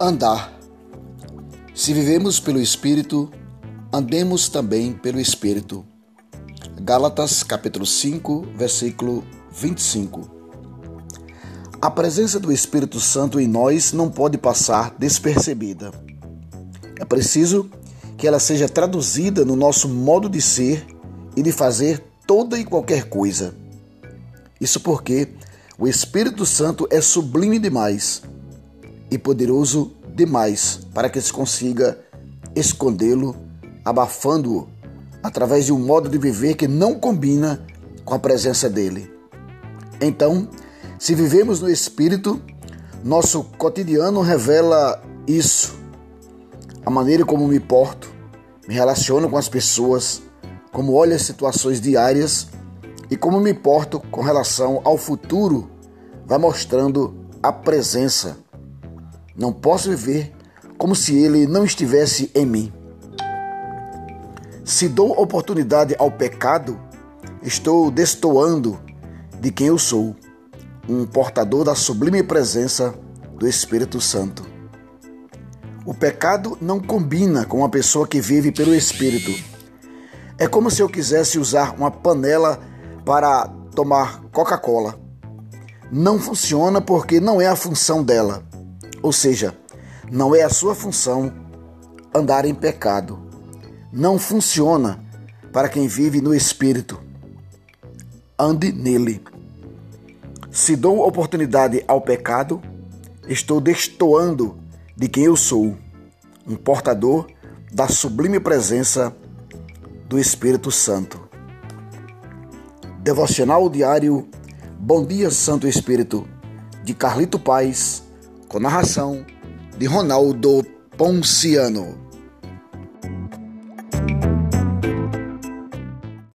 Andar. Se vivemos pelo Espírito, andemos também pelo Espírito. Gálatas capítulo 5, versículo 25. A presença do Espírito Santo em nós não pode passar despercebida. É preciso que ela seja traduzida no nosso modo de ser e de fazer toda e qualquer coisa. Isso porque o Espírito Santo é sublime demais e poderoso demais para que se consiga escondê-lo, abafando-o através de um modo de viver que não combina com a presença dele. Então, se vivemos no Espírito, nosso cotidiano revela isso. A maneira como me porto, me relaciono com as pessoas, como olho as situações diárias e como me porto com relação ao futuro, vai mostrando a presença não posso viver como se ele não estivesse em mim. Se dou oportunidade ao pecado, estou destoando de quem eu sou, um portador da sublime presença do Espírito Santo. O pecado não combina com uma pessoa que vive pelo Espírito. É como se eu quisesse usar uma panela para tomar Coca-Cola. Não funciona porque não é a função dela. Ou seja, não é a sua função andar em pecado. Não funciona para quem vive no espírito. Ande nele. Se dou oportunidade ao pecado, estou destoando de quem eu sou, um portador da sublime presença do Espírito Santo. Devocional diário Bom dia, Santo Espírito, de Carlito Paz com narração de Ronaldo Ponciano.